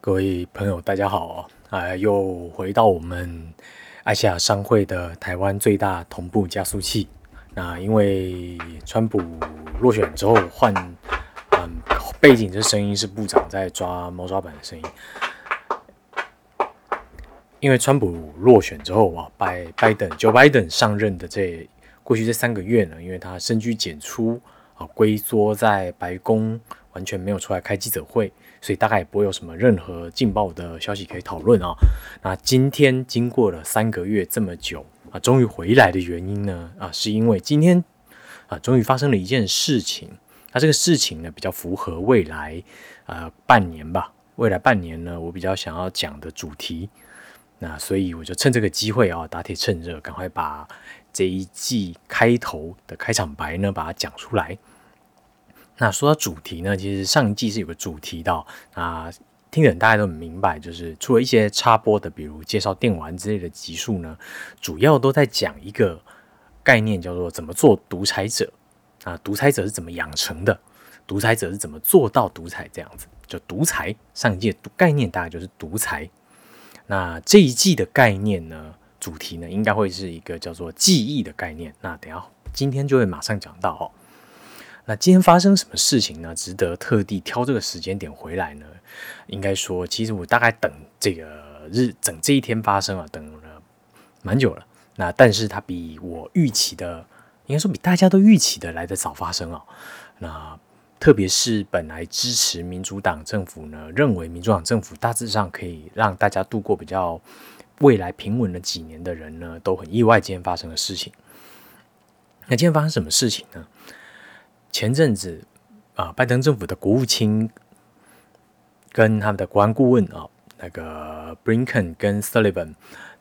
各位朋友，大家好啊！又回到我们爱西亚商会的台湾最大同步加速器。那因为川普落选之后换，嗯，背景这声音是部长在抓猫抓板的声音。因为川普落选之后啊，拜拜登，Joe Biden 上任的这过去这三个月呢，因为他深居简出啊，龟缩在白宫，完全没有出来开记者会。所以大概也不会有什么任何劲爆的消息可以讨论啊。那今天经过了三个月这么久啊，终于回来的原因呢啊，是因为今天啊，终于发生了一件事情。那这个事情呢，比较符合未来呃半年吧，未来半年呢，我比较想要讲的主题。那所以我就趁这个机会啊，打铁趁热，赶快把这一季开头的开场白呢，把它讲出来。那说到主题呢，其实上一季是有个主题的啊，听的人大家都很明白，就是除了一些插播的，比如介绍电玩之类的集数呢，主要都在讲一个概念，叫做怎么做独裁者啊，独裁者是怎么养成的，独裁者是怎么做到独裁这样子，就独裁。上一季的概念大概就是独裁。那这一季的概念呢，主题呢，应该会是一个叫做记忆的概念。那等下今天就会马上讲到哦。那今天发生什么事情呢？值得特地挑这个时间点回来呢？应该说，其实我大概等这个日，等这一天发生啊，等了蛮久了。那但是它比我预期的，应该说比大家都预期的来的早发生啊。那特别是本来支持民主党政府呢，认为民主党政府大致上可以让大家度过比较未来平稳的几年的人呢，都很意外今天发生的事情。那今天发生什么事情呢？前阵子啊，拜登政府的国务卿跟他们的国安顾问啊，那个 Blinken 跟 Sullivan，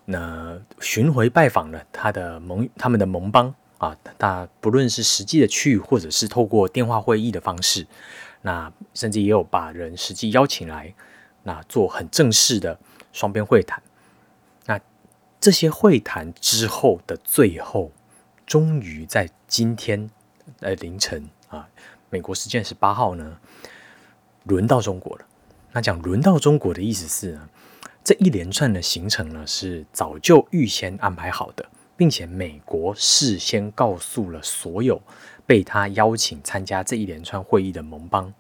那巡回拜访了他的盟他们的盟邦啊，他不论是实际的去，或者是透过电话会议的方式，那甚至也有把人实际邀请来，那做很正式的双边会谈。那这些会谈之后的最后，终于在今天呃凌晨。啊，美国时间十八号呢，轮到中国了。那讲轮到中国的意思是呢，这一连串的行程呢是早就预先安排好的，并且美国事先告诉了所有被他邀请参加这一连串会议的盟邦，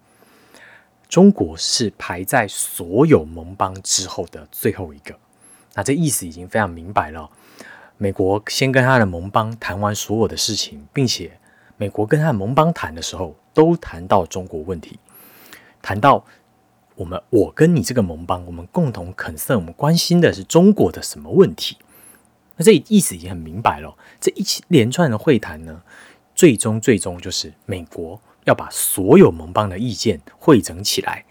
中国是排在所有盟邦之后的最后一个。那这意思已经非常明白了，美国先跟他的盟邦谈完所有的事情，并且。美国跟他盟邦谈的时候，都谈到中国问题，谈到我们我跟你这个盟邦，我们共同肯色，我们关心的是中国的什么问题？那这意思已经很明白了。这一连串的会谈呢，最终最终就是美国要把所有盟邦的意见汇整起来，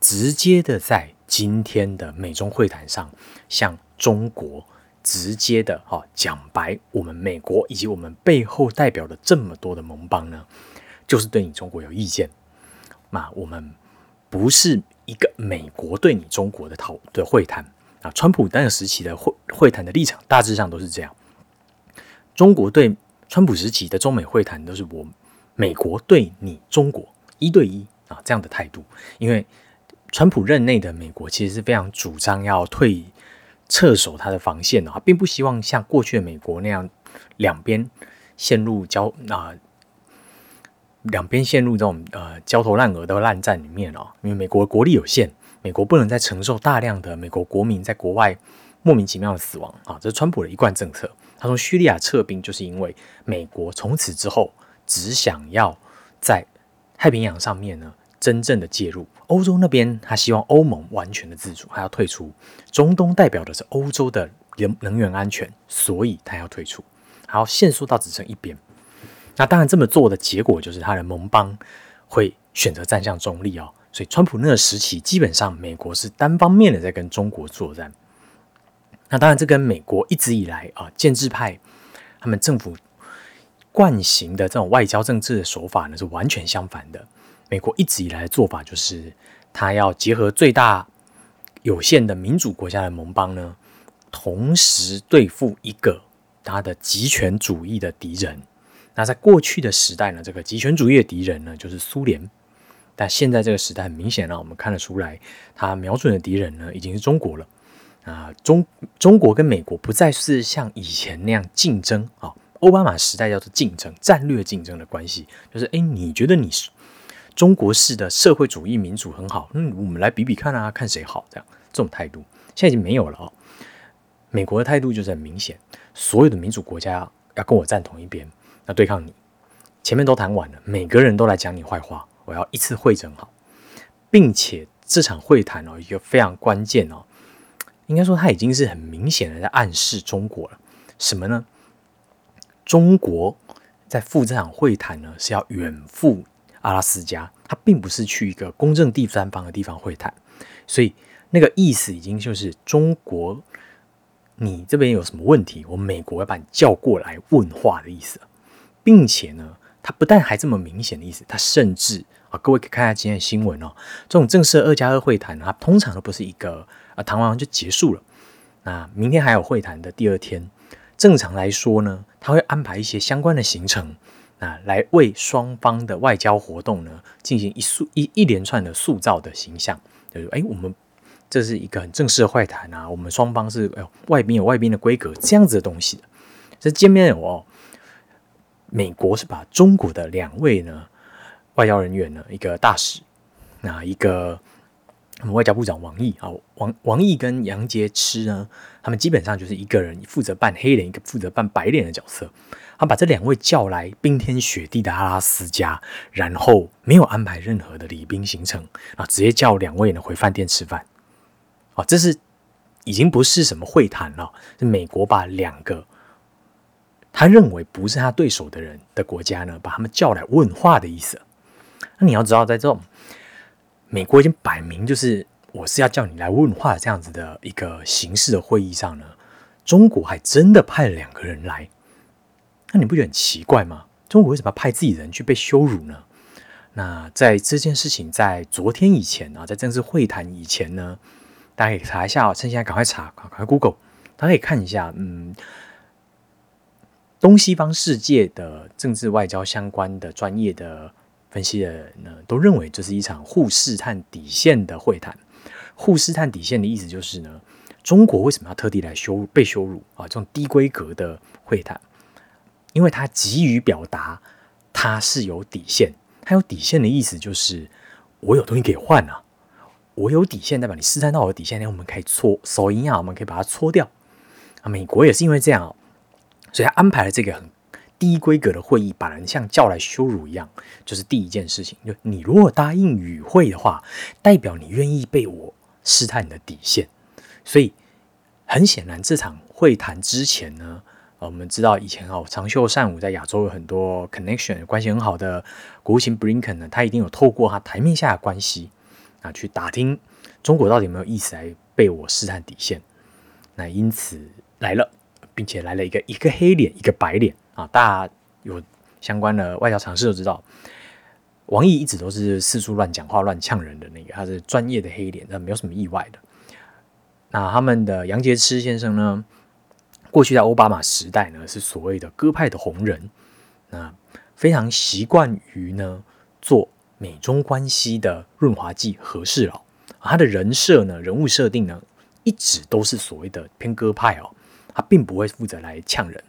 直接的在今天的美中会谈上向中国。直接的哈讲白，我们美国以及我们背后代表的这么多的盟邦呢，就是对你中国有意见。那我们不是一个美国对你中国的讨的会谈啊。川普那个时期的会会谈的立场大致上都是这样。中国对川普时期的中美会谈都是我美国对你中国一对一啊这样的态度。因为川普任内的美国其实是非常主张要退。撤守他的防线啊，并不希望像过去的美国那样，两边陷入交啊，两边陷入这种呃焦头烂额的烂战里面哦。因为美国国力有限，美国不能再承受大量的美国国民在国外莫名其妙的死亡啊。这是川普的一贯政策。他从叙利亚撤兵，就是因为美国从此之后只想要在太平洋上面呢。真正的介入欧洲那边，他希望欧盟完全的自主，还要退出。中东代表的是欧洲的能能源安全，所以他要退出，好限缩到只剩一边。那当然这么做的结果就是他的盟邦会选择站向中立哦。所以川普那个时期，基本上美国是单方面的在跟中国作战。那当然这跟美国一直以来啊建制派他们政府惯行的这种外交政治的手法呢是完全相反的。美国一直以来的做法就是，他要结合最大有限的民主国家的盟邦呢，同时对付一个他的极权主义的敌人。那在过去的时代呢，这个极权主义的敌人呢，就是苏联。但现在这个时代很明显啊，我们看得出来，他瞄准的敌人呢已经是中国了啊。中中国跟美国不再是像以前那样竞争啊，奥巴马时代叫做竞争、战略竞争的关系，就是诶，你觉得你是中国式的社会主义民主很好，嗯，我们来比比看啊，看谁好，这样这种态度现在已经没有了哦。美国的态度就是很明显，所有的民主国家要跟我站同一边，要对抗你。前面都谈完了，每个人都来讲你坏话，我要一次会诊好，并且这场会谈哦，一个非常关键哦，应该说它已经是很明显的在暗示中国了。什么呢？中国在赴这场会谈呢，是要远赴阿拉斯加，他并不是去一个公正第三方的地方会谈，所以那个意思已经就是中国。你这边有什么问题？我美国要把你叫过来问话的意思，并且呢，他不但还这么明显的意思，他甚至啊，各位可以看一下今天的新闻哦。这种正式的二加二会谈啊，通常都不是一个啊谈完就结束了。那明天还有会谈的第二天，正常来说呢，他会安排一些相关的行程啊，来为双方的外交活动呢进行一塑一一连串的塑造的形象。就是哎，我们。这是一个很正式的会谈啊，我们双方是哎外宾有外宾的规格这样子的东西的。这见面有哦，美国是把中国的两位呢外交人员呢，一个大使，那一个我们外交部长王毅啊，王王毅跟杨洁篪呢，他们基本上就是一个人负责扮黑脸，一个负责扮白脸的角色。他把这两位叫来冰天雪地的阿拉斯加，然后没有安排任何的礼宾行程啊，直接叫两位呢回饭店吃饭。哦，这是已经不是什么会谈了，是美国把两个他认为不是他对手的人的国家呢，把他们叫来问话的意思。那你要知道，在这种美国已经摆明就是我是要叫你来问话这样子的一个形式的会议上呢，中国还真的派了两个人来，那你不觉得很奇怪吗？中国为什么要派自己人去被羞辱呢？那在这件事情在昨天以前啊，在正式会谈以前呢？大家可以查一下哦，趁现在赶快查，赶快 Google，大家可以看一下，嗯，东西方世界的政治外交相关的专业的分析的人呢，都认为这是一场互试探底线的会谈。互试探底线的意思就是呢，中国为什么要特地来羞被羞辱啊？这种低规格的会谈，因为他急于表达他是有底线，他有底线的意思就是我有东西可以换啊。我有底线，代表你试探到我的底线，那我们可以搓手淫啊，我们可以把它搓掉啊。美国也是因为这样，所以他安排了这个很低规格的会议，把人像叫来羞辱一样。就是第一件事情，就你如果答应与会的话，代表你愿意被我试探你的底线。所以很显然，这场会谈之前呢，我们知道以前哦，长袖善舞在亚洲有很多 connection，关系很好的国务卿 Blinken 呢，他一定有透过他台面下的关系。啊，去打听中国到底有没有意思来被我试探底线？那因此来了，并且来了一个一个黑脸，一个白脸啊！大家有相关的外交常识都知道，王毅一直都是四处乱讲话、乱呛人的那个，他是专业的黑脸，那没有什么意外的。那他们的杨洁篪先生呢，过去在奥巴马时代呢，是所谓的鸽派的红人，那非常习惯于呢做。美中关系的润滑剂合适了，他的人设呢，人物设定呢，一直都是所谓的偏鸽派哦，他并不会负责来呛人。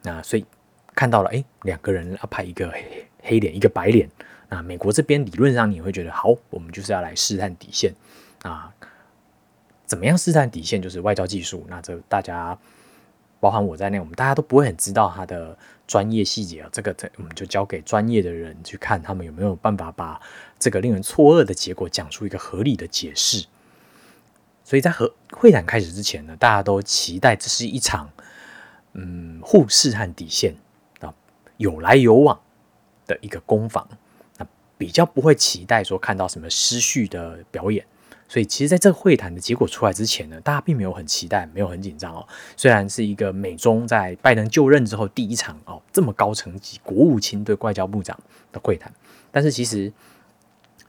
那所以看到了，哎，两个人要派一个黑黑脸，一个白脸。那美国这边理论上你会觉得，好，我们就是要来试探底线啊。怎么样试探底线？就是外交技术。那这大家。包含我在内，我们大家都不会很知道他的专业细节啊。这个，这我们就交给专业的人去看，他们有没有办法把这个令人错愕的结果讲出一个合理的解释。所以在和会谈开始之前呢，大家都期待这是一场嗯互试和底线啊，有来有往的一个攻防。那比较不会期待说看到什么失序的表演。所以，其实，在这个会谈的结果出来之前呢，大家并没有很期待，没有很紧张哦。虽然是一个美中在拜登就任之后第一场哦这么高层级国务卿对外交部长的会谈，但是其实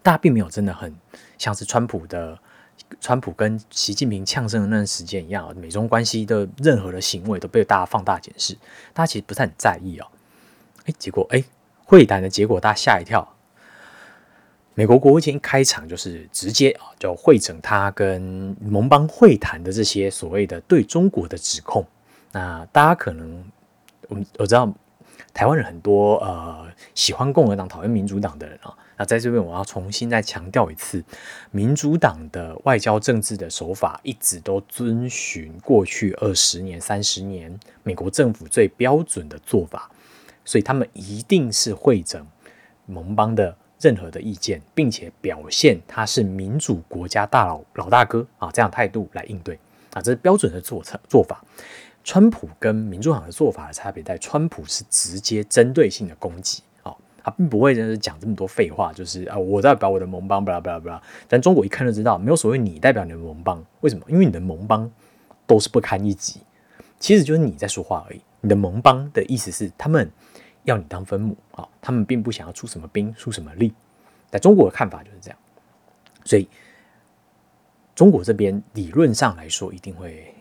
大家并没有真的很像是川普的川普跟习近平呛声的那段时间一样，美中关系的任何的行为都被大家放大检视，大家其实不是很在意哦。哎，结果哎，会谈的结果大家吓一跳。美国国务卿一开场就是直接啊，就会诊他跟盟邦会谈的这些所谓的对中国的指控。那大家可能，我我知道台湾人很多呃喜欢共和党、讨厌民主党的人啊。那在这边我要重新再强调一次，民主党的外交政治的手法一直都遵循过去二十年、三十年美国政府最标准的做法，所以他们一定是会诊盟邦的。任何的意见，并且表现他是民主国家大佬老大哥啊，这样态度来应对啊，这是标准的做策做法。川普跟民主党的做法的差别在，川普是直接针对性的攻击啊，他并不会就是讲这么多废话，就是啊，我代表我的盟邦，巴拉巴拉巴拉。但中国一看就知道，没有所谓你代表你的盟邦，为什么？因为你的盟邦都是不堪一击，其实就是你在说话而已。你的盟邦的意思是他们。要你当分母啊，他们并不想要出什么兵，出什么力。在中国的看法就是这样，所以中国这边理论上来说一定会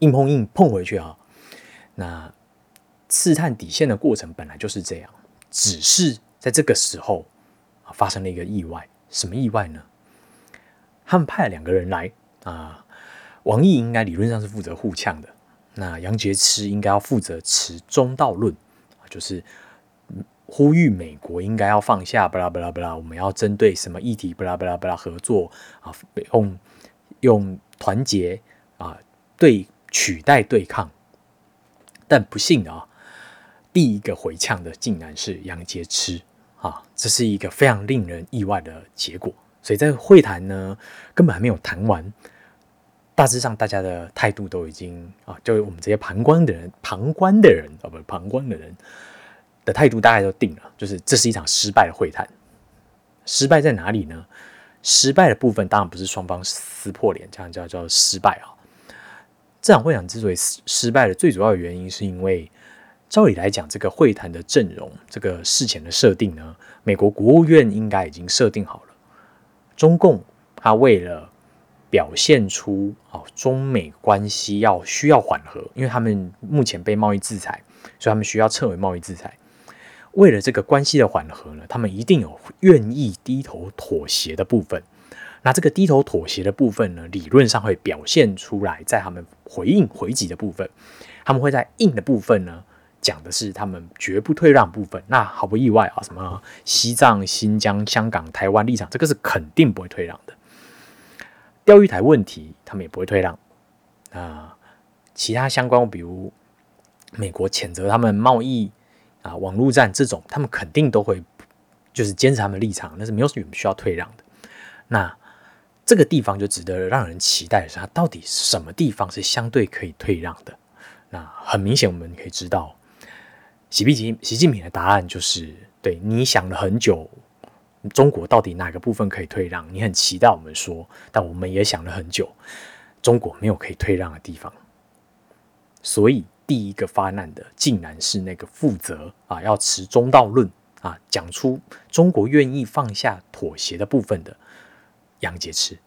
硬碰硬碰回去啊。那试探底线的过程本来就是这样，只是在这个时候发生了一个意外。什么意外呢？他们派两个人来啊，王毅应该理论上是负责互呛的，那杨洁篪应该要负责持中道论。就是呼吁美国应该要放下，巴拉巴拉巴拉，我们要针对什么议题，巴拉巴拉巴拉合作啊，用用团结啊对取代对抗。但不幸啊，第一个回呛的竟然是杨洁篪啊，这是一个非常令人意外的结果。所以在会谈呢，根本还没有谈完。大致上，大家的态度都已经啊，就我们这些旁观的人、旁观的人啊，不，旁观的人的态度大概都定了，就是这是一场失败的会谈。失败在哪里呢？失败的部分当然不是双方撕破脸，这样叫叫失败啊。这场会谈之所以失失败的最主要的原因，是因为照理来讲，这个会谈的阵容、这个事前的设定呢，美国国务院应该已经设定好了。中共他为了表现出啊，中美关系要需要缓和，因为他们目前被贸易制裁，所以他们需要撤回贸易制裁。为了这个关系的缓和呢，他们一定有愿意低头妥协的部分。那这个低头妥协的部分呢，理论上会表现出来在他们回应回击的部分。他们会在硬的部分呢，讲的是他们绝不退让部分。那毫不意外啊，什么西藏、新疆、香港、台湾立场，这个是肯定不会退让的。钓鱼台问题，他们也不会退让啊。其他相关，比如美国谴责他们贸易啊、网络战这种，他们肯定都会就是坚持他们立场，那是没有什么需要退让的。那这个地方就值得让人期待的是，它到底什么地方是相对可以退让的？那很明显，我们可以知道，习近平习近平的答案就是：对你想了很久。中国到底哪个部分可以退让？你很期待我们说，但我们也想了很久，中国没有可以退让的地方。所以第一个发难的，竟然是那个负责啊，要持中道论啊，讲出中国愿意放下妥协的部分的杨洁篪。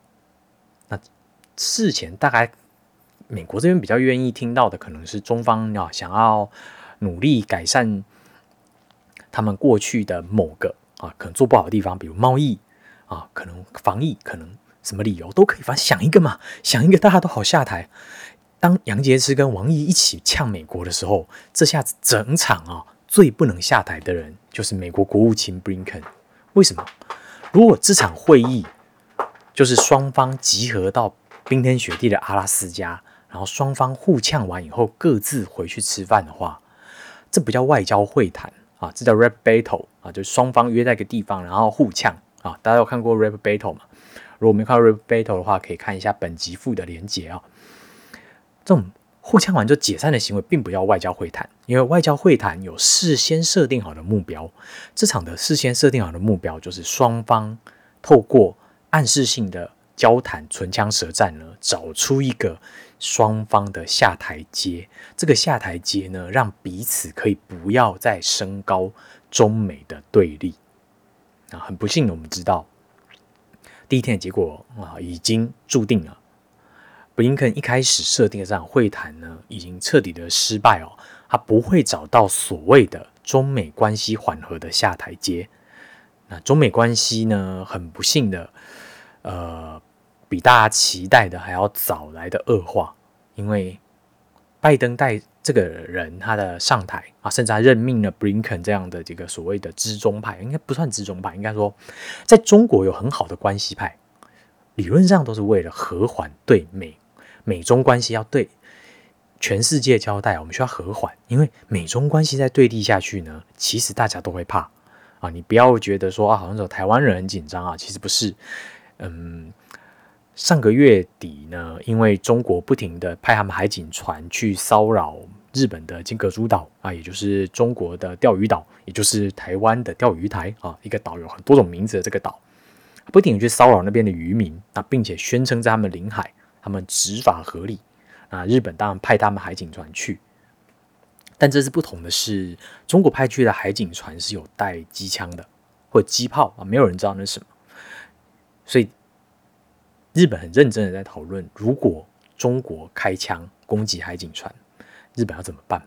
那事前大概美国这边比较愿意听到的，可能是中方啊，想要努力改善他们过去的某个。啊，可能做不好的地方，比如贸易啊，可能防疫，可能什么理由都可以，反正想一个嘛，想一个大家都好下台。当杨洁篪跟王毅一起呛美国的时候，这下子整场啊最不能下台的人就是美国国务卿布林肯。为什么？如果这场会议就是双方集合到冰天雪地的阿拉斯加，然后双方互呛完以后各自回去吃饭的话，这不叫外交会谈。啊，这叫 rap battle 啊，就是双方约在一个地方，然后互呛啊。大家有看过 rap battle 吗？如果没看过 rap battle 的话，可以看一下本集附的连接啊。这种互呛完就解散的行为，并不叫外交会谈，因为外交会谈有事先设定好的目标。这场的事先设定好的目标，就是双方透过暗示性的交谈、唇枪舌战呢，找出一个。双方的下台阶，这个下台阶呢，让彼此可以不要再升高中美的对立。啊，很不幸的，我们知道第一天的结果啊，已经注定了。布林肯一开始设定的这场会谈呢，已经彻底的失败哦，他不会找到所谓的中美关系缓和的下台阶。那中美关系呢，很不幸的，呃，比大家期待的还要早来的恶化，因为拜登带这个人他的上台啊，甚至还任命了布林肯这样的这个所谓的知中派，应该不算知中派，应该说在中国有很好的关系派，理论上都是为了和缓对美美中关系要对。全世界交代，我们需要和缓，因为美中关系在对立下去呢，其实大家都会怕啊。你不要觉得说啊，好像说台湾人很紧张啊，其实不是。嗯，上个月底呢，因为中国不停的派他们海警船去骚扰日本的金阁诸岛啊，也就是中国的钓鱼岛，也就是台湾的钓鱼台啊，一个岛有很多种名字的这个岛，不停的去骚扰那边的渔民啊，并且宣称在他们领海，他们执法合理。啊，日本当然派他们海警船去，但这是不同的是，中国派去的海警船是有带机枪的或机炮啊，没有人知道那是什么。所以日本很认真的在讨论，如果中国开枪攻击海警船，日本要怎么办？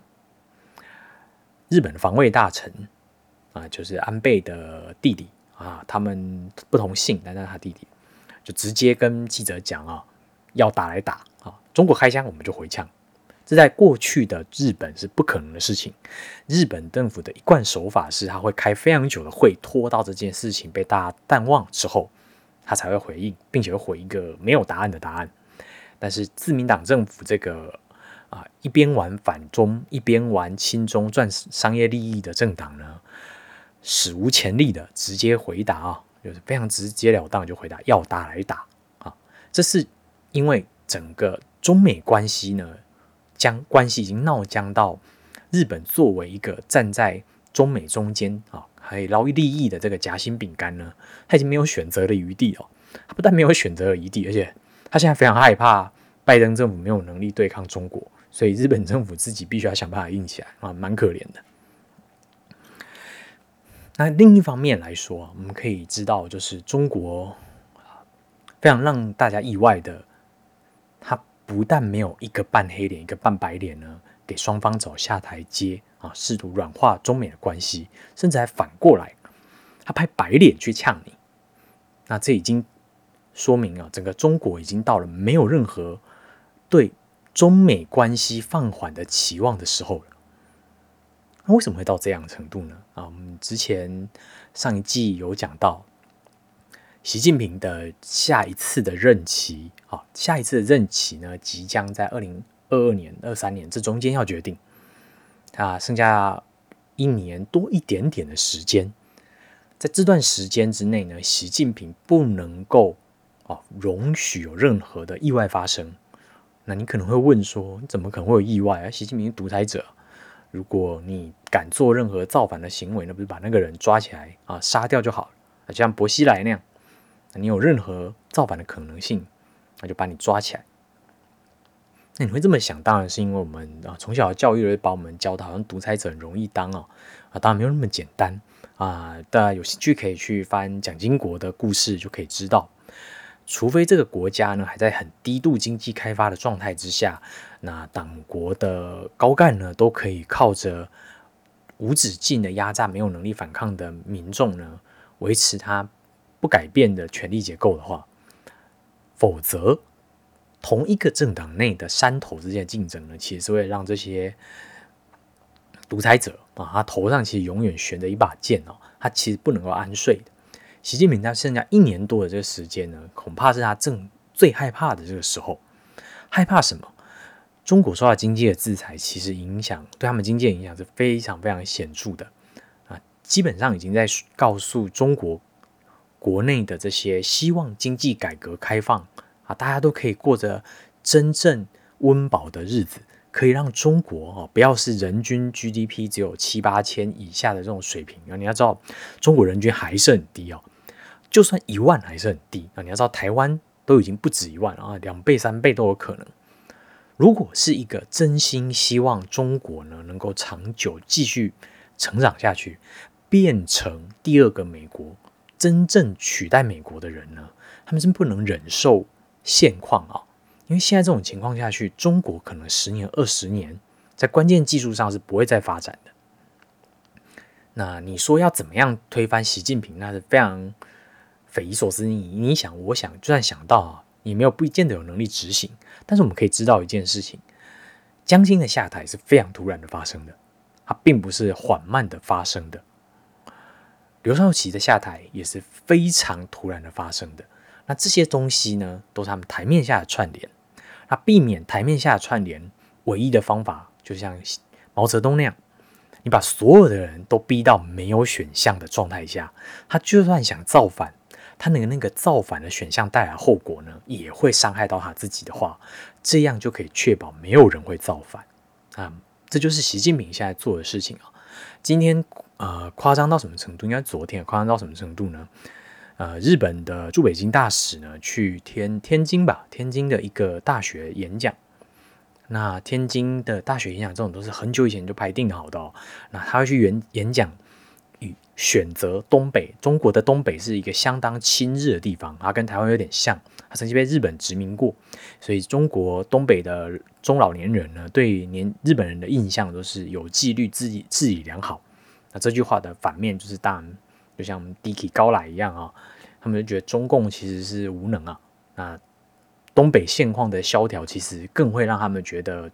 日本的防卫大臣啊，就是安倍的弟弟啊，他们不同姓，但是他弟弟就直接跟记者讲啊，要打来打啊。中国开枪，我们就回枪，这在过去的日本是不可能的事情。日本政府的一贯手法是，他会开非常久的会，拖到这件事情被大家淡忘之后，他才会回应，并且会回一个没有答案的答案。但是自民党政府这个啊，一边玩反中，一边玩亲中，赚商业利益的政党呢，史无前例的直接回答啊，就是非常直截了当就回答要打来打啊，这是因为整个。中美关系呢，将关系已经闹僵到日本作为一个站在中美中间啊，可以捞利益的这个夹心饼干呢，他已经没有选择的余地哦。他不但没有选择的余地，而且他现在非常害怕拜登政府没有能力对抗中国，所以日本政府自己必须要想办法硬起来啊，蛮可怜的。那另一方面来说，我们可以知道，就是中国非常让大家意外的。他不但没有一个半黑脸，一个半白脸呢，给双方走下台阶啊，试图软化中美的关系，甚至还反过来，他拍白脸去呛你。那这已经说明啊，整个中国已经到了没有任何对中美关系放缓的期望的时候了。那为什么会到这样的程度呢？啊，我们之前上一季有讲到。习近平的下一次的任期，啊，下一次的任期呢，即将在二零二二年、二三年这中间要决定，啊，剩下一年多一点点的时间，在这段时间之内呢，习近平不能够啊容许有任何的意外发生。那你可能会问说，怎么可能会有意外啊？习近平独裁者，如果你敢做任何造反的行为，那不是把那个人抓起来啊杀掉就好了？就像薄熙来那样。你有任何造反的可能性，那就把你抓起来。那你会这么想，当然是因为我们啊从小教育把我们教的好像独裁者很容易当哦啊，当然没有那么简单啊。大家有兴趣可以去翻蒋经国的故事，就可以知道，除非这个国家呢还在很低度经济开发的状态之下，那党国的高干呢都可以靠着无止境的压榨没有能力反抗的民众呢维持他。不改变的权力结构的话，否则同一个政党内的山头之间的竞争呢，其实是会让这些独裁者啊，他头上其实永远悬着一把剑哦，他其实不能够安睡的。习近平他剩下一年多的这个时间呢，恐怕是他正最害怕的这个时候。害怕什么？中国受到经济的制裁，其实影响对他们经济的影响是非常非常显著的啊，基本上已经在告诉中国。国内的这些希望经济改革开放啊，大家都可以过着真正温饱的日子，可以让中国啊不要是人均 GDP 只有七八千以下的这种水平啊。你要知道，中国人均还是很低哦，就算一万还是很低啊。你要知道，台湾都已经不止一万啊，两倍三倍都有可能。如果是一个真心希望中国呢能够长久继续成长下去，变成第二个美国。真正取代美国的人呢，他们是不能忍受现况啊，因为现在这种情况下去，中国可能十年、二十年在关键技术上是不会再发展的。那你说要怎么样推翻习近平，那是非常匪夷所思。你你想，我想，就算想到啊，也没有不见得有能力执行。但是我们可以知道一件事情：江青的下台是非常突然的发生的，它并不是缓慢的发生的。刘少奇的下台也是非常突然的发生的。那这些东西呢，都是他们台面下的串联。那避免台面下的串联，唯一的方法就像毛泽东那样，你把所有的人都逼到没有选项的状态下，他就算想造反，他那个那个造反的选项带来后果呢，也会伤害到他自己的话，这样就可以确保没有人会造反啊。这就是习近平现在做的事情啊。今天呃，夸张到什么程度？应该昨天夸张到什么程度呢？呃，日本的驻北京大使呢，去天天津吧，天津的一个大学演讲。那天津的大学演讲这种都是很久以前就排定好的哦。那他会去演演讲，与选择东北，中国的东北是一个相当亲日的地方，它跟台湾有点像，它曾经被日本殖民过，所以中国东北的中老年人呢，对年日本人的印象都是有纪律、治理、治理良好。那这句话的反面就是当然。就像低级高来一样啊，他们就觉得中共其实是无能啊。那东北现况的萧条，其实更会让他们觉得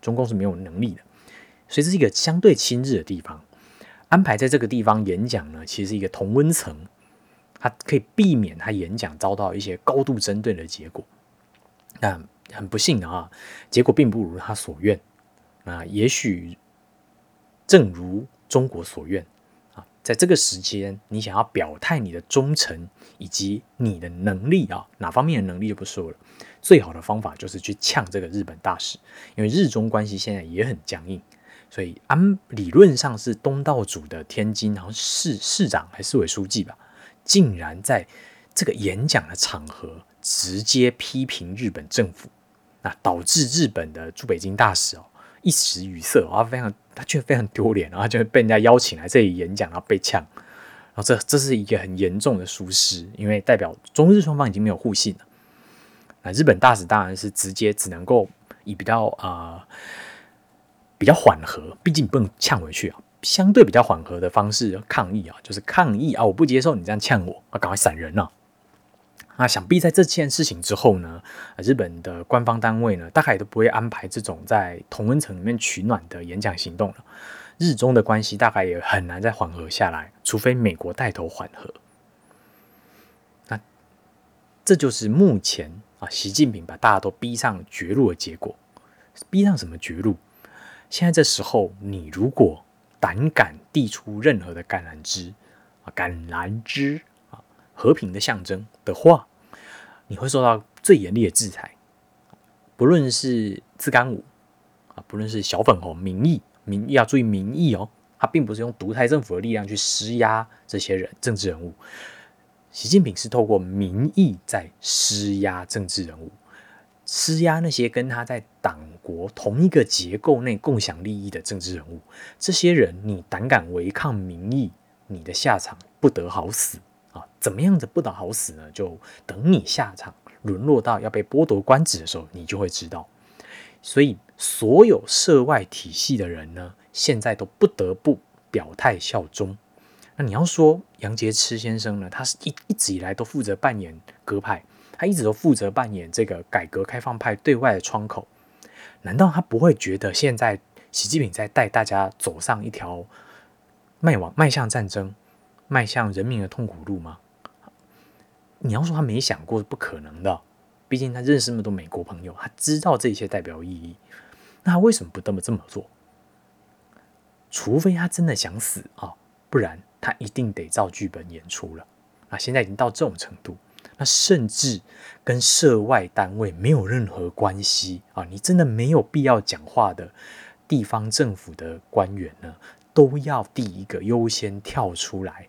中共是没有能力的。所以这是一个相对亲日的地方，安排在这个地方演讲呢，其实是一个同温层，它可以避免他演讲遭到一些高度针对的结果。那很不幸的啊，结果并不如他所愿。那也许正如中国所愿。在这个时间，你想要表态你的忠诚以及你的能力啊，哪方面的能力就不说了。最好的方法就是去呛这个日本大使，因为日中关系现在也很僵硬，所以按理论上是东道主的天津，然后市市长还是市委书记吧，竟然在这个演讲的场合直接批评日本政府，那导致日本的驻北京大使哦。一时语塞啊，非常他觉得非常丢脸，然后就被人家邀请来这里演讲，然后被呛，然后这这是一个很严重的疏失，因为代表中日双方已经没有互信了。那日本大使当然是直接只能够以比较啊比较缓和，毕竟不能呛回去啊，相对比较缓和的方式抗议啊，就是抗议啊，我不接受你这样呛我，啊，赶快闪人啊。那想必在这件事情之后呢，日本的官方单位呢，大概也都不会安排这种在同温层里面取暖的演讲行动了。日中的关系大概也很难再缓和下来，除非美国带头缓和。那这就是目前啊，习近平把大家都逼上绝路的结果。逼上什么绝路？现在这时候，你如果胆敢递出任何的橄榄枝啊，橄榄枝。和平的象征的话，你会受到最严厉的制裁。不论是自干五啊，不论是小粉红、民意、民意要注意民意哦，他并不是用独裁政府的力量去施压这些人、政治人物。习近平是透过民意在施压政治人物，施压那些跟他在党国同一个结构内共享利益的政治人物。这些人，你胆敢违抗民意，你的下场不得好死。啊，怎么样子不得好死呢？就等你下场沦落到要被剥夺官职的时候，你就会知道。所以，所有涉外体系的人呢，现在都不得不表态效忠。那你要说杨洁篪先生呢，他是一一直以来都负责扮演鸽派，他一直都负责扮演这个改革开放派对外的窗口。难道他不会觉得现在习近平在带大家走上一条迈往迈向战争？迈向人民的痛苦路吗？你要说他没想过是不可能的，毕竟他认识那么多美国朋友，他知道这些代表意义。那他为什么不这么这么做？除非他真的想死啊，不然他一定得照剧本演出了。啊，现在已经到这种程度，那甚至跟涉外单位没有任何关系啊，你真的没有必要讲话的地方政府的官员呢，都要第一个优先跳出来。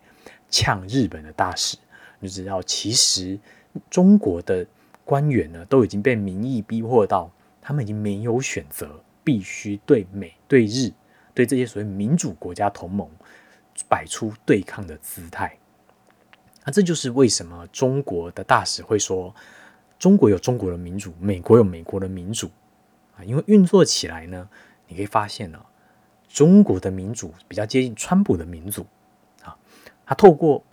呛日本的大使，你知道，其实中国的官员呢，都已经被民意逼迫到，他们已经没有选择，必须对美、对日、对这些所谓民主国家同盟摆出对抗的姿态。那这就是为什么中国的大使会说，中国有中国的民主，美国有美国的民主啊，因为运作起来呢，你可以发现呢，中国的民主比较接近川普的民主。他透过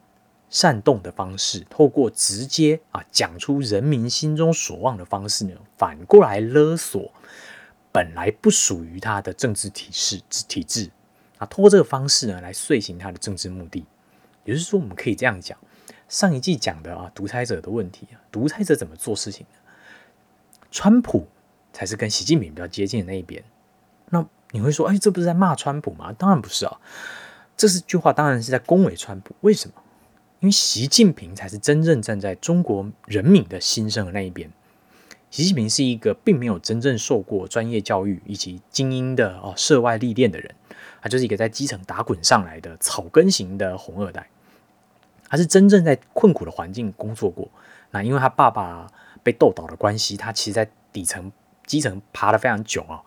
煽动的方式，透过直接啊讲出人民心中所望的方式呢，反过来勒索本来不属于他的政治体制体制啊，通过这个方式呢来遂行他的政治目的。也就是说，我们可以这样讲，上一季讲的啊独裁者的问题啊，独裁者怎么做事情呢？川普才是跟习近平比较接近的那一边。那你会说，哎，这不是在骂川普吗？当然不是啊，这是句话，当然是在恭维川普。为什么？因为习近平才是真正站在中国人民的心声的那一边。习近平是一个并没有真正受过专业教育以及精英的哦涉外历练的人，他就是一个在基层打滚上来的草根型的红二代。他是真正在困苦的环境工作过。那因为他爸爸被斗倒的关系，他其实在底层基层爬得非常久啊。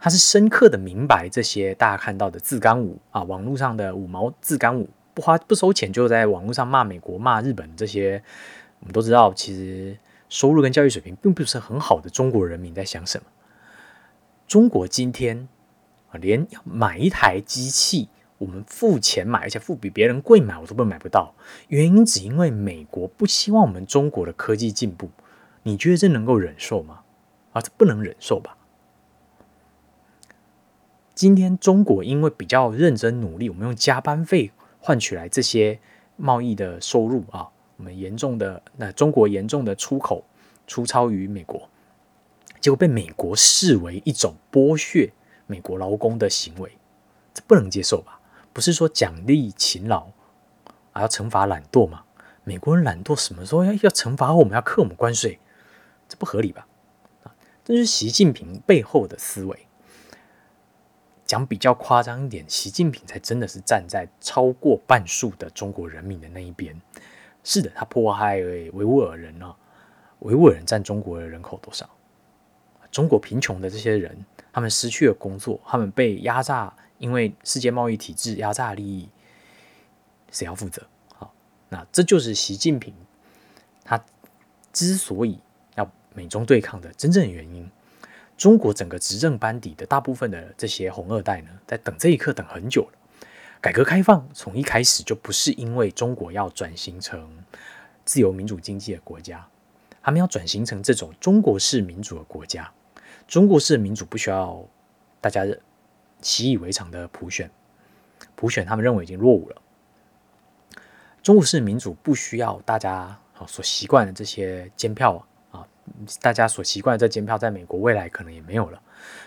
他是深刻的明白这些大家看到的自干五啊，网络上的五毛自干五不花不收钱就在网络上骂美国骂日本这些，我们都知道其实。收入跟教育水平并不是很好的中国人民在想什么？中国今天啊，连买一台机器，我们付钱买，而且付比别人贵买，我都不买不到。原因只因为美国不希望我们中国的科技进步。你觉得这能够忍受吗？啊，这不能忍受吧？今天中国因为比较认真努力，我们用加班费换取来这些贸易的收入啊。我们严重的那中国严重的出口出超于美国，结果被美国视为一种剥削美国劳工的行为，这不能接受吧？不是说奖励勤劳，还要惩罚懒惰吗？美国人懒惰什么时候要要惩罚我们要克我们关税？这不合理吧？啊，这是习近平背后的思维。讲比较夸张一点，习近平才真的是站在超过半数的中国人民的那一边。是的，他迫害维吾尔人呢。维吾尔人占中国的人口多少？中国贫穷的这些人，他们失去了工作，他们被压榨，因为世界贸易体制压榨利益，谁要负责？好，那这就是习近平他之所以要美中对抗的真正原因。中国整个执政班底的大部分的这些红二代呢，在等这一刻等很久了。改革开放从一开始就不是因为中国要转型成自由民主经济的国家，他们要转型成这种中国式民主的国家。中国式民主不需要大家习以为常的普选，普选他们认为已经落伍了。中国式民主不需要大家所习惯的这些监票啊，大家所习惯的这监票，在美国未来可能也没有了。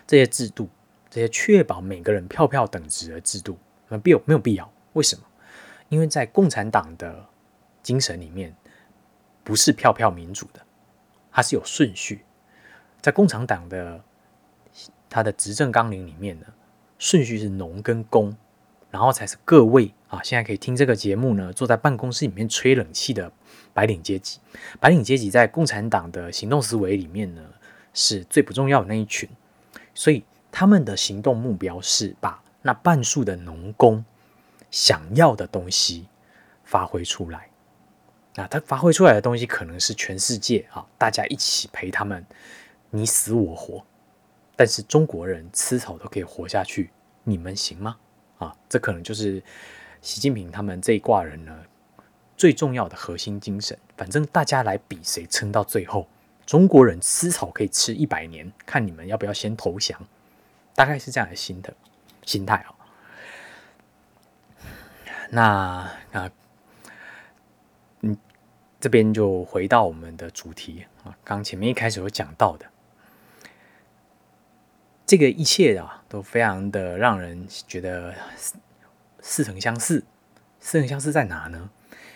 这些制度，这些确保每个人票票等值的制度。那必有没有必要？为什么？因为在共产党的精神里面，不是票票民主的，它是有顺序。在共产党的它的执政纲领里面呢，顺序是农跟工，然后才是各位啊，现在可以听这个节目呢，坐在办公室里面吹冷气的白领阶级。白领阶级在共产党的行动思维里面呢，是最不重要的那一群，所以他们的行动目标是把。那半数的农工想要的东西发挥出来，那他发挥出来的东西可能是全世界啊，大家一起陪他们你死我活，但是中国人吃草都可以活下去，你们行吗？啊，这可能就是习近平他们这一挂人呢最重要的核心精神。反正大家来比谁撑到最后，中国人吃草可以吃一百年，看你们要不要先投降，大概是这样的心的。心态哦，那啊，嗯，这边就回到我们的主题啊，刚前面一开始有讲到的，这个一切啊，都非常的让人觉得似曾相似。似曾相似在哪呢？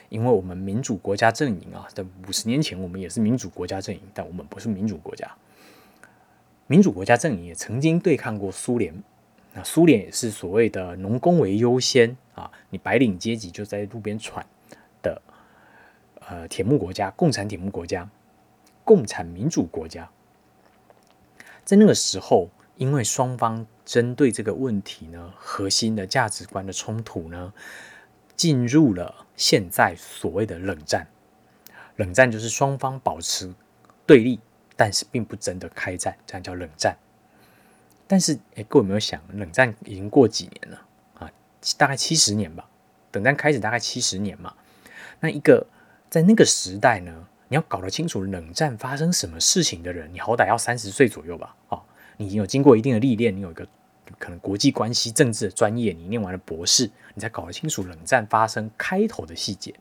因为我们民主国家阵营啊，在五十年前我们也是民主国家阵营，但我们不是民主国家。民主国家阵营也曾经对抗过苏联。那苏联也是所谓的农工为优先啊，你白领阶级就在路边喘的，呃，铁木国家，共产铁木国家，共产民主国家，在那个时候，因为双方针对这个问题呢，核心的价值观的冲突呢，进入了现在所谓的冷战。冷战就是双方保持对立，但是并不真的开战，这样叫冷战。但是，哎，各位有没有想，冷战已经过几年了啊？大概七十年吧冷战开始大概七十年嘛，那一个在那个时代呢，你要搞得清楚冷战发生什么事情的人，你好歹要三十岁左右吧？哦，你有经过一定的历练，你有一个可能国际关系、政治的专业，你念完了博士，你才搞得清楚冷战发生开头的细节。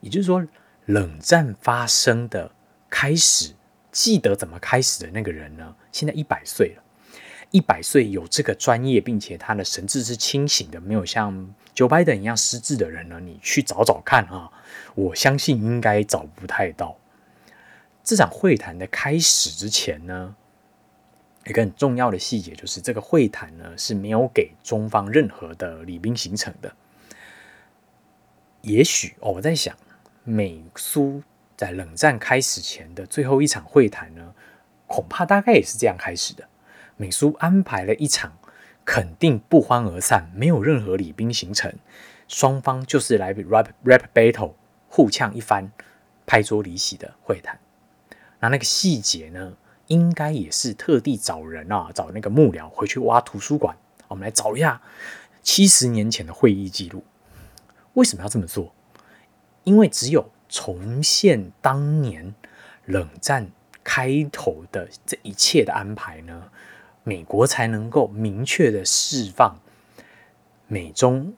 也就是说，冷战发生的开始，记得怎么开始的那个人呢？现在一百岁了。一百岁有这个专业，并且他的神智是清醒的，没有像 Joe Biden 一样失智的人呢？你去找找看啊！我相信应该找不太到。这场会谈的开始之前呢，一个很重要的细节就是，这个会谈呢是没有给中方任何的礼宾行程的。也许哦，我在想，美苏在冷战开始前的最后一场会谈呢，恐怕大概也是这样开始的。美苏安排了一场肯定不欢而散、没有任何礼宾行程，双方就是来 rap rap battle 互呛一番、拍桌离席的会谈。那那个细节呢，应该也是特地找人啊，找那个幕僚回去挖图书馆，我们来找一下七十年前的会议记录。为什么要这么做？因为只有重现当年冷战开头的这一切的安排呢。美国才能够明确的释放美中，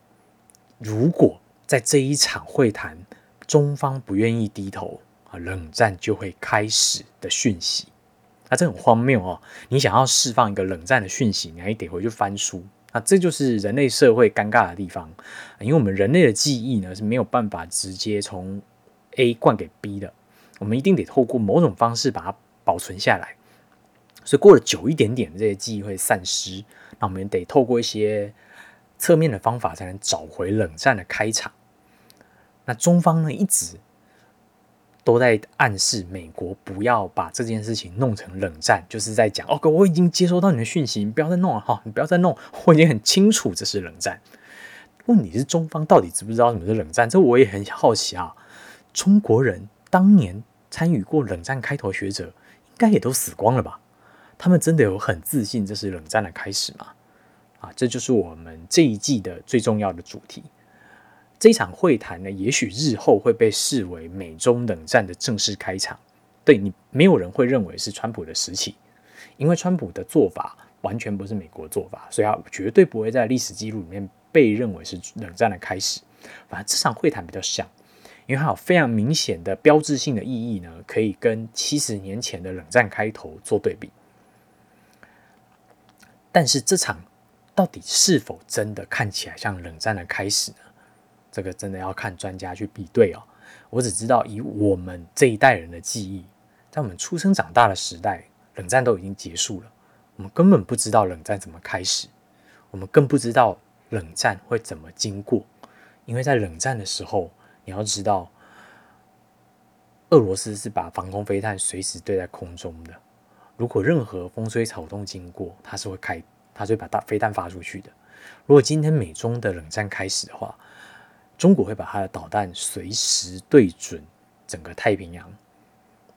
如果在这一场会谈，中方不愿意低头啊，冷战就会开始的讯息。那这很荒谬哦！你想要释放一个冷战的讯息，你还得回去翻书。那这就是人类社会尴尬的地方，因为我们人类的记忆呢是没有办法直接从 A 灌给 B 的，我们一定得透过某种方式把它保存下来。所以过了久一点点，这些记忆会散失。那我们得透过一些侧面的方法，才能找回冷战的开场。那中方呢，一直都在暗示美国不要把这件事情弄成冷战，就是在讲：“哦，哥，我已经接收到你的讯息，你不要再弄了哈，你不要再弄，我已经很清楚这是冷战。”问题是中方到底知不知道什么是冷战？这我也很好奇啊。中国人当年参与过冷战开头学者，应该也都死光了吧？他们真的有很自信这是冷战的开始吗？啊，这就是我们这一季的最重要的主题。这场会谈呢，也许日后会被视为美中冷战的正式开场。对你，没有人会认为是川普的时期，因为川普的做法完全不是美国做法，所以他绝对不会在历史记录里面被认为是冷战的开始。反正这场会谈比较像，因为它有非常明显的标志性的意义呢，可以跟七十年前的冷战开头做对比。但是这场到底是否真的看起来像冷战的开始呢？这个真的要看专家去比对哦。我只知道以我们这一代人的记忆，在我们出生长大的时代，冷战都已经结束了。我们根本不知道冷战怎么开始，我们更不知道冷战会怎么经过。因为在冷战的时候，你要知道，俄罗斯是把防空飞弹随时对在空中的。如果任何风吹草动经过，它是会开，它就会把大飞弹发出去的。如果今天美中的冷战开始的话，中国会把它的导弹随时对准整个太平洋，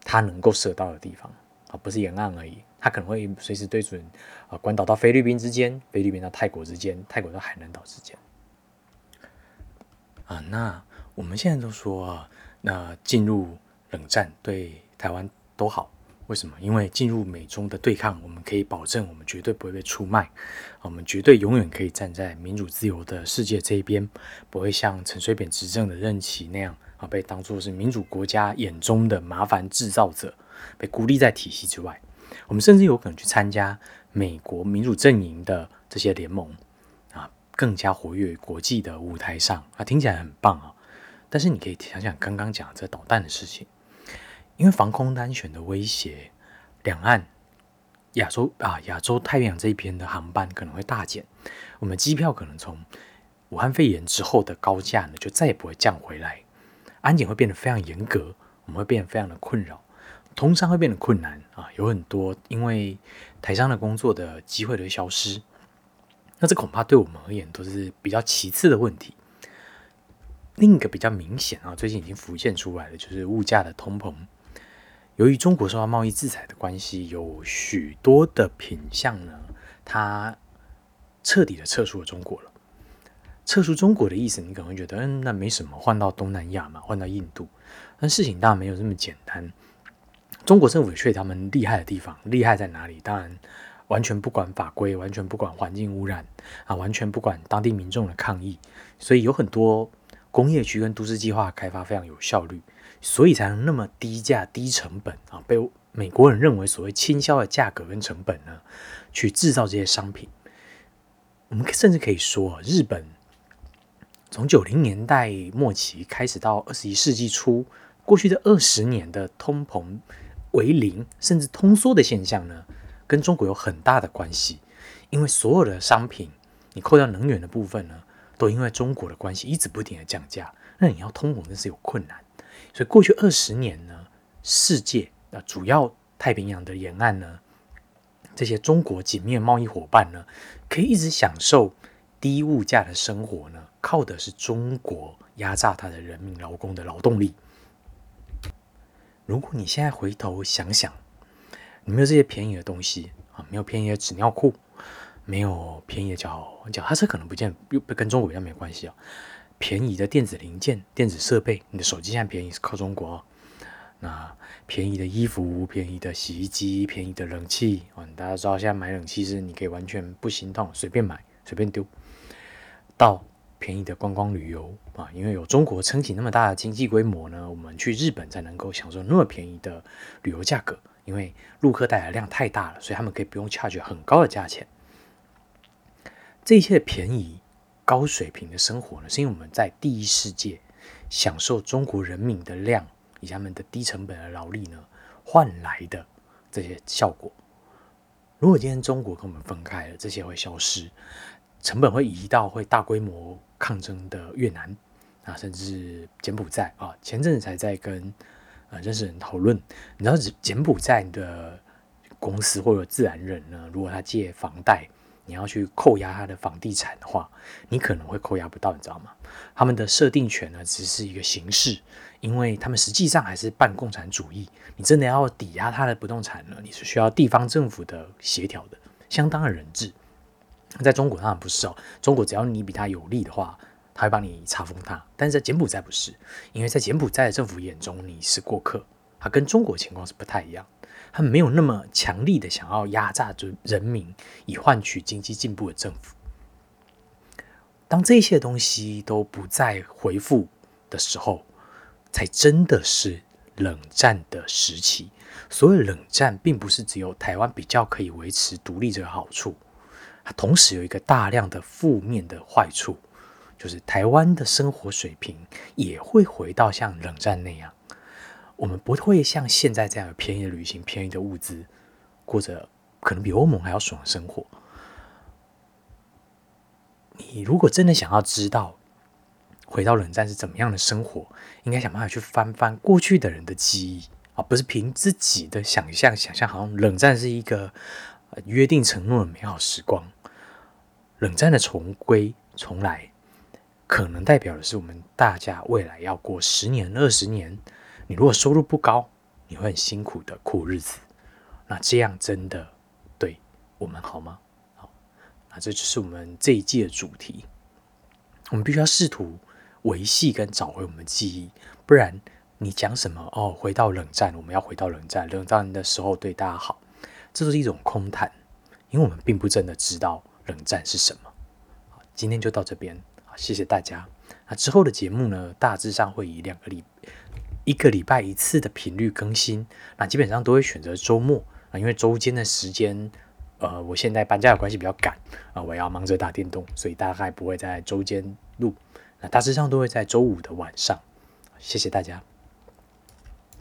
它能够射到的地方啊，不是沿岸而已，它可能会随时对准啊，关岛到菲律宾之间，菲律宾到泰国之间，泰国到海南岛之间。啊，那我们现在都说啊，那进入冷战对台湾都好。为什么？因为进入美中的对抗，我们可以保证我们绝对不会被出卖，我们绝对永远可以站在民主自由的世界这一边，不会像陈水扁执政的任期那样啊，被当作是民主国家眼中的麻烦制造者，被孤立在体系之外。我们甚至有可能去参加美国民主阵营的这些联盟啊，更加活跃国际的舞台上啊，听起来很棒啊。但是你可以想想刚刚讲这导弹的事情。因为防空单选的威胁，两岸、亚洲啊、亚洲太平洋这一边的航班可能会大减，我们机票可能从武汉肺炎之后的高价呢，就再也不会降回来，安检会变得非常严格，我们会变得非常的困扰，通商会变得困难啊，有很多因为台商的工作的机会都会消失，那这恐怕对我们而言都是比较其次的问题。另一个比较明显啊，最近已经浮现出来的就是物价的通膨。由于中国受到贸易制裁的关系，有许多的品项呢，它彻底的撤出了中国了。撤出中国的意思，你可能会觉得，嗯，那没什么，换到东南亚嘛，换到印度。但事情当然没有这么简单。中国政府却他们厉害的地方，厉害在哪里？当然，完全不管法规，完全不管环境污染啊，完全不管当地民众的抗议，所以有很多工业区跟都市计划开发非常有效率，所以才能那么低价、低成本啊，被美国人认为所谓倾销的价格跟成本呢，去制造这些商品。我们甚至可以说，日本。从九零年代末期开始到二十一世纪初，过去的二十年的通膨为零甚至通缩的现象呢，跟中国有很大的关系。因为所有的商品，你扣掉能源的部分呢，都因为中国的关系一直不停的降价，那你要通膨真是有困难。所以过去二十年呢，世界啊主要太平洋的沿岸呢，这些中国紧密贸易伙伴呢，可以一直享受。低物价的生活呢，靠的是中国压榨他的人民劳工的劳动力。如果你现在回头想想，你没有这些便宜的东西啊，没有便宜的纸尿裤，没有便宜的脚脚踏车，可能不见又跟中国比较没关系啊。便宜的电子零件、电子设备，你的手机现在便宜是靠中国。那便宜的衣服、便宜的洗衣机、便宜的冷气啊，大家知道现在买冷气是你可以完全不心痛，随便买，随便丢。到便宜的观光旅游啊，因为有中国撑起那么大的经济规模呢，我们去日本才能够享受那么便宜的旅游价格。因为陆客带来量太大了，所以他们可以不用差价很高的价钱。这一切便宜、高水平的生活呢，是因为我们在第一世界享受中国人民的量以及他们的低成本的劳力呢换来的这些效果。如果今天中国跟我们分开了，这些会消失。成本会移到会大规模抗争的越南啊，甚至柬埔寨啊。前阵子才在跟呃认识人讨论，你知道柬埔寨的公司或者自然人呢，如果他借房贷，你要去扣押他的房地产的话，你可能会扣押不到，你知道吗？他们的设定权呢，只是一个形式，因为他们实际上还是半共产主义。你真的要抵押他的不动产呢，你是需要地方政府的协调的，相当的人质。在中国当然不是哦，中国只要你比他有利的话，他会帮你查封他。但是在柬埔寨不是，因为在柬埔寨的政府眼中你是过客，他跟中国情况是不太一样，他没有那么强力的想要压榨住人民以换取经济进步的政府。当这些东西都不再回复的时候，才真的是冷战的时期。所谓冷战，并不是只有台湾比较可以维持独立这个好处。它同时有一个大量的负面的坏处，就是台湾的生活水平也会回到像冷战那样，我们不会像现在这样有便宜的旅行、便宜的物资，过着可能比欧盟还要爽的生活。你如果真的想要知道回到冷战是怎么样的生活，应该想办法去翻翻过去的人的记忆啊，不是凭自己的想象想象，好像冷战是一个约定承诺的美好时光。冷战的重归重来，可能代表的是我们大家未来要过十年、二十年。你如果收入不高，你会很辛苦的苦日子。那这样真的对我们好吗？好，那这就是我们这一季的主题。我们必须要试图维系跟找回我们的记忆，不然你讲什么哦，回到冷战，我们要回到冷战，冷战的时候对大家好，这都是一种空谈，因为我们并不真的知道。冷战是什么？好，今天就到这边，好，谢谢大家。那之后的节目呢，大致上会以两个礼一个礼拜一次的频率更新。那基本上都会选择周末啊，因为周间的时间，呃，我现在搬家的关系比较赶啊，我要忙着打电动，所以大概不会在周间录。那大致上都会在周五的晚上。谢谢大家。